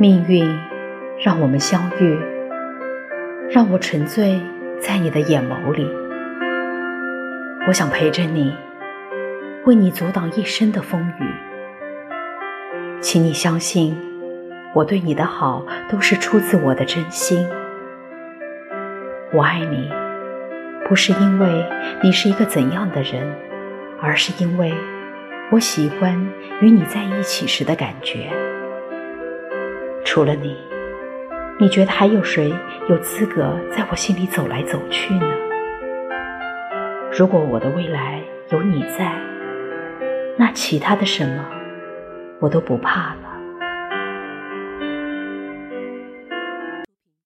命运让我们相遇，让我沉醉在你的眼眸里。我想陪着你，为你阻挡一生的风雨。请你相信，我对你的好都是出自我的真心。我爱你，不是因为你是一个怎样的人，而是因为我喜欢与你在一起时的感觉。除了你，你觉得还有谁有资格在我心里走来走去呢？如果我的未来有你在，那其他的什么我都不怕了。